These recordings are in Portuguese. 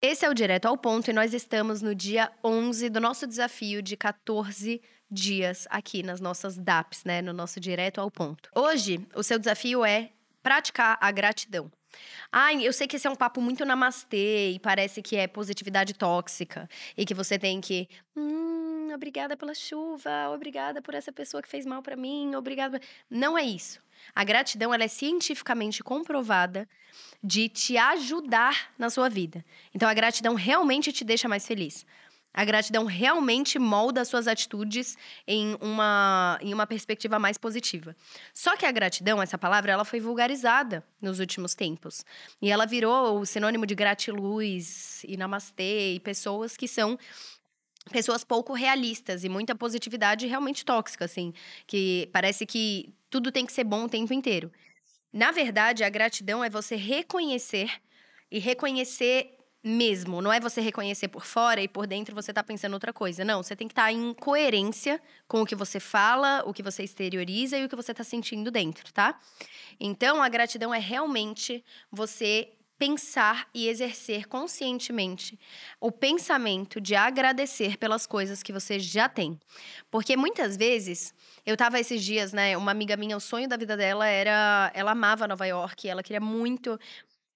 Esse é o Direto ao Ponto e nós estamos no dia 11 do nosso desafio de 14 dias aqui nas nossas DAPs, né? No nosso Direto ao Ponto. Hoje, o seu desafio é praticar a gratidão. Ai, eu sei que esse é um papo muito namastê e parece que é positividade tóxica e que você tem que. Hum, obrigada pela chuva, obrigada por essa pessoa que fez mal para mim, obrigada. Não é isso. A gratidão ela é cientificamente comprovada de te ajudar na sua vida. Então a gratidão realmente te deixa mais feliz. A gratidão realmente molda as suas atitudes em uma, em uma perspectiva mais positiva. Só que a gratidão, essa palavra, ela foi vulgarizada nos últimos tempos. E ela virou o sinônimo de gratiluz e namastê e pessoas que são pessoas pouco realistas e muita positividade realmente tóxica, assim, que parece que tudo tem que ser bom o tempo inteiro. Na verdade, a gratidão é você reconhecer e reconhecer mesmo. Não é você reconhecer por fora e por dentro você tá pensando outra coisa. Não, você tem que estar tá em coerência com o que você fala, o que você exterioriza e o que você tá sentindo dentro, tá? Então, a gratidão é realmente você pensar e exercer conscientemente o pensamento de agradecer pelas coisas que você já tem. Porque muitas vezes, eu tava esses dias, né, uma amiga minha, o sonho da vida dela era, ela amava Nova York, ela queria muito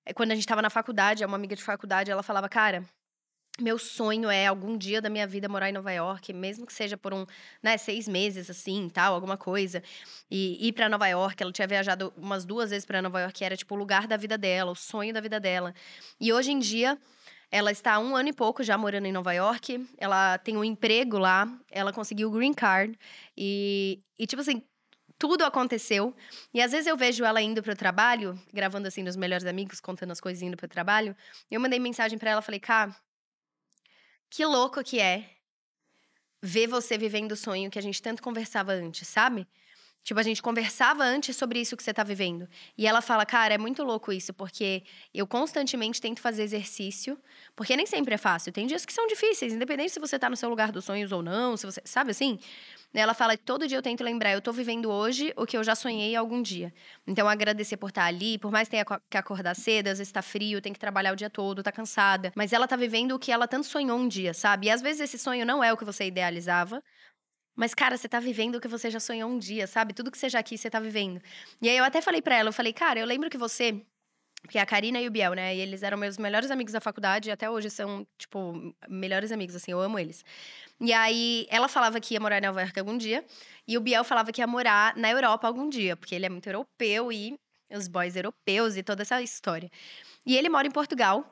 eh, quando a gente tava na faculdade, uma amiga de faculdade, ela falava, cara, meu sonho é algum dia da minha vida morar em Nova York, mesmo que seja por um, né, seis meses assim, tal, alguma coisa. E ir para Nova York, ela tinha viajado umas duas vezes para Nova York, era tipo o lugar da vida dela, o sonho da vida dela. E hoje em dia, ela está há um ano e pouco já morando em Nova York. Ela tem um emprego lá, ela conseguiu o green card e, e tipo assim, tudo aconteceu. E às vezes eu vejo ela indo pro trabalho, gravando assim nos melhores amigos, contando as coisas indo pro trabalho. Eu mandei mensagem para ela, falei: "Cá, que louco que é ver você vivendo o sonho que a gente tanto conversava antes, sabe? Tipo, a gente conversava antes sobre isso que você tá vivendo. E ela fala, cara, é muito louco isso, porque eu constantemente tento fazer exercício, porque nem sempre é fácil. Tem dias que são difíceis, independente se você tá no seu lugar dos sonhos ou não, se você. Sabe assim? Ela fala todo dia eu tento lembrar, eu tô vivendo hoje o que eu já sonhei algum dia. Então, agradecer por estar tá ali, por mais que tenha que acordar cedo, às vezes tá frio, tem que trabalhar o dia todo, tá cansada. Mas ela tá vivendo o que ela tanto sonhou um dia, sabe? E às vezes esse sonho não é o que você idealizava, mas, cara, você tá vivendo o que você já sonhou um dia, sabe? Tudo que você já quis, você tá vivendo. E aí eu até falei para ela, eu falei, cara, eu lembro que você. Porque a Karina e o Biel, né? E eles eram meus melhores amigos da faculdade e até hoje são, tipo, melhores amigos, assim, eu amo eles. E aí ela falava que ia morar em Nova York algum dia, e o Biel falava que ia morar na Europa algum dia, porque ele é muito europeu e os boys europeus e toda essa história. E ele mora em Portugal,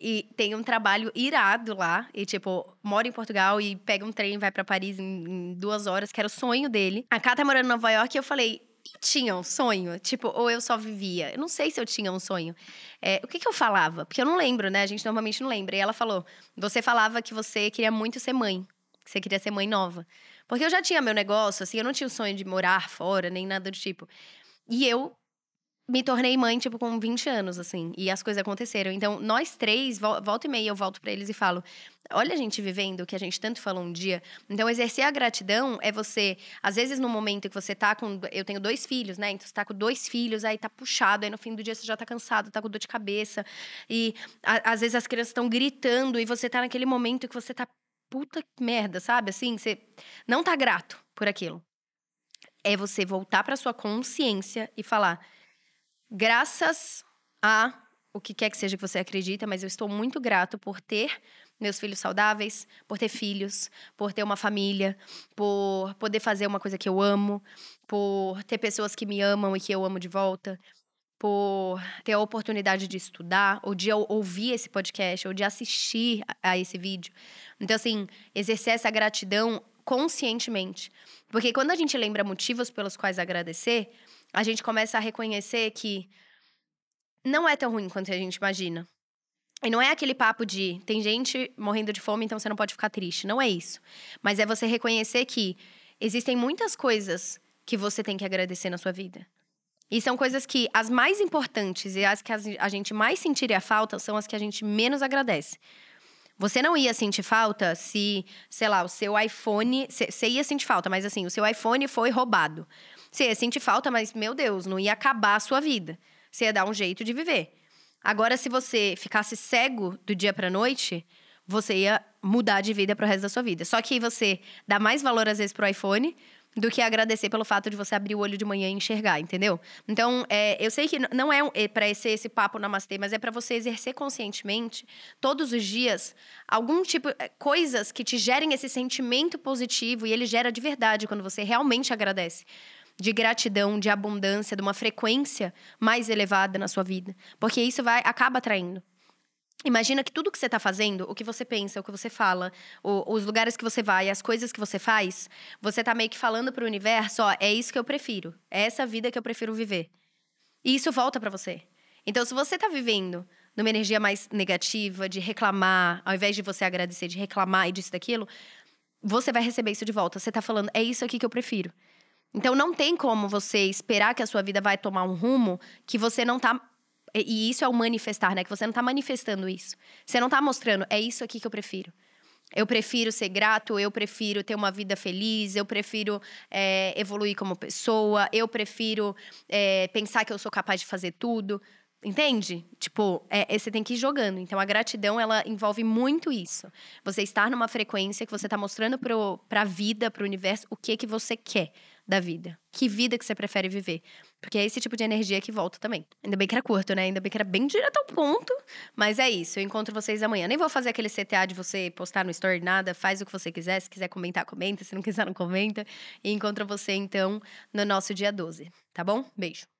e tem um trabalho irado lá. E, tipo, mora em Portugal e pega um trem e vai para Paris em, em, duas horas, que era o sonho dele. A Cá tá morando em Nova York e eu falei. Tinha um sonho? Tipo, ou eu só vivia? Eu não sei se eu tinha um sonho. É, o que, que eu falava? Porque eu não lembro, né? A gente normalmente não lembra. E ela falou: você falava que você queria muito ser mãe, que você queria ser mãe nova. Porque eu já tinha meu negócio, assim, eu não tinha o sonho de morar fora, nem nada do tipo. E eu me tornei mãe, tipo, com 20 anos, assim. E as coisas aconteceram. Então, nós três, volta e meia, eu volto para eles e falo: olha a gente vivendo o que a gente tanto falou um dia. Então, exercer a gratidão é você, às vezes, no momento que você tá com. Eu tenho dois filhos, né? Então, você tá com dois filhos, aí tá puxado, aí no fim do dia você já tá cansado, tá com dor de cabeça. E a, às vezes as crianças estão gritando e você tá naquele momento que você tá puta merda, sabe? Assim, você não tá grato por aquilo. É você voltar para sua consciência e falar graças a o que quer que seja que você acredita, mas eu estou muito grato por ter meus filhos saudáveis, por ter filhos, por ter uma família, por poder fazer uma coisa que eu amo, por ter pessoas que me amam e que eu amo de volta, por ter a oportunidade de estudar, ou de ouvir esse podcast, ou de assistir a esse vídeo. Então, assim, exercer essa gratidão conscientemente. Porque quando a gente lembra motivos pelos quais agradecer, a gente começa a reconhecer que não é tão ruim quanto a gente imagina. E não é aquele papo de tem gente morrendo de fome, então você não pode ficar triste. Não é isso. Mas é você reconhecer que existem muitas coisas que você tem que agradecer na sua vida. E são coisas que as mais importantes e as que a gente mais sentiria falta são as que a gente menos agradece. Você não ia sentir falta se, sei lá, o seu iPhone. Você ia sentir falta, mas assim, o seu iPhone foi roubado. Você ia sentir falta, mas, meu Deus, não ia acabar a sua vida. Você ia dar um jeito de viver. Agora, se você ficasse cego do dia pra noite, você ia mudar de vida pro resto da sua vida. Só que você dá mais valor, às vezes, pro iPhone do que agradecer pelo fato de você abrir o olho de manhã e enxergar, entendeu? Então, é, eu sei que não é, é para ser esse papo namastê, mas é para você exercer conscientemente todos os dias algum tipo é, coisas que te gerem esse sentimento positivo e ele gera de verdade quando você realmente agradece. De gratidão, de abundância, de uma frequência mais elevada na sua vida. Porque isso vai acaba atraindo. Imagina que tudo que você está fazendo, o que você pensa, o que você fala, o, os lugares que você vai, as coisas que você faz, você está meio que falando para o universo, ó, é isso que eu prefiro, é essa vida que eu prefiro viver. E isso volta para você. Então, se você está vivendo numa energia mais negativa, de reclamar, ao invés de você agradecer, de reclamar e disso daquilo, você vai receber isso de volta. Você está falando, é isso aqui que eu prefiro. Então, não tem como você esperar que a sua vida vai tomar um rumo que você não está e isso é o manifestar, né? Que você não tá manifestando isso. Você não tá mostrando, é isso aqui que eu prefiro. Eu prefiro ser grato, eu prefiro ter uma vida feliz, eu prefiro é, evoluir como pessoa, eu prefiro é, pensar que eu sou capaz de fazer tudo. Entende? Tipo, é, é, você tem que ir jogando. Então, a gratidão, ela envolve muito isso. Você estar numa frequência que você está mostrando pro, pra vida, pro universo, o que que você quer da vida. Que vida que você prefere viver. Porque é esse tipo de energia que volta também. Ainda bem que era curto, né? Ainda bem que era bem direto ao ponto. Mas é isso. Eu encontro vocês amanhã. Nem vou fazer aquele CTA de você postar no story, nada. Faz o que você quiser. Se quiser comentar, comenta. Se não quiser, não comenta. E encontro você, então, no nosso dia 12. Tá bom? Beijo.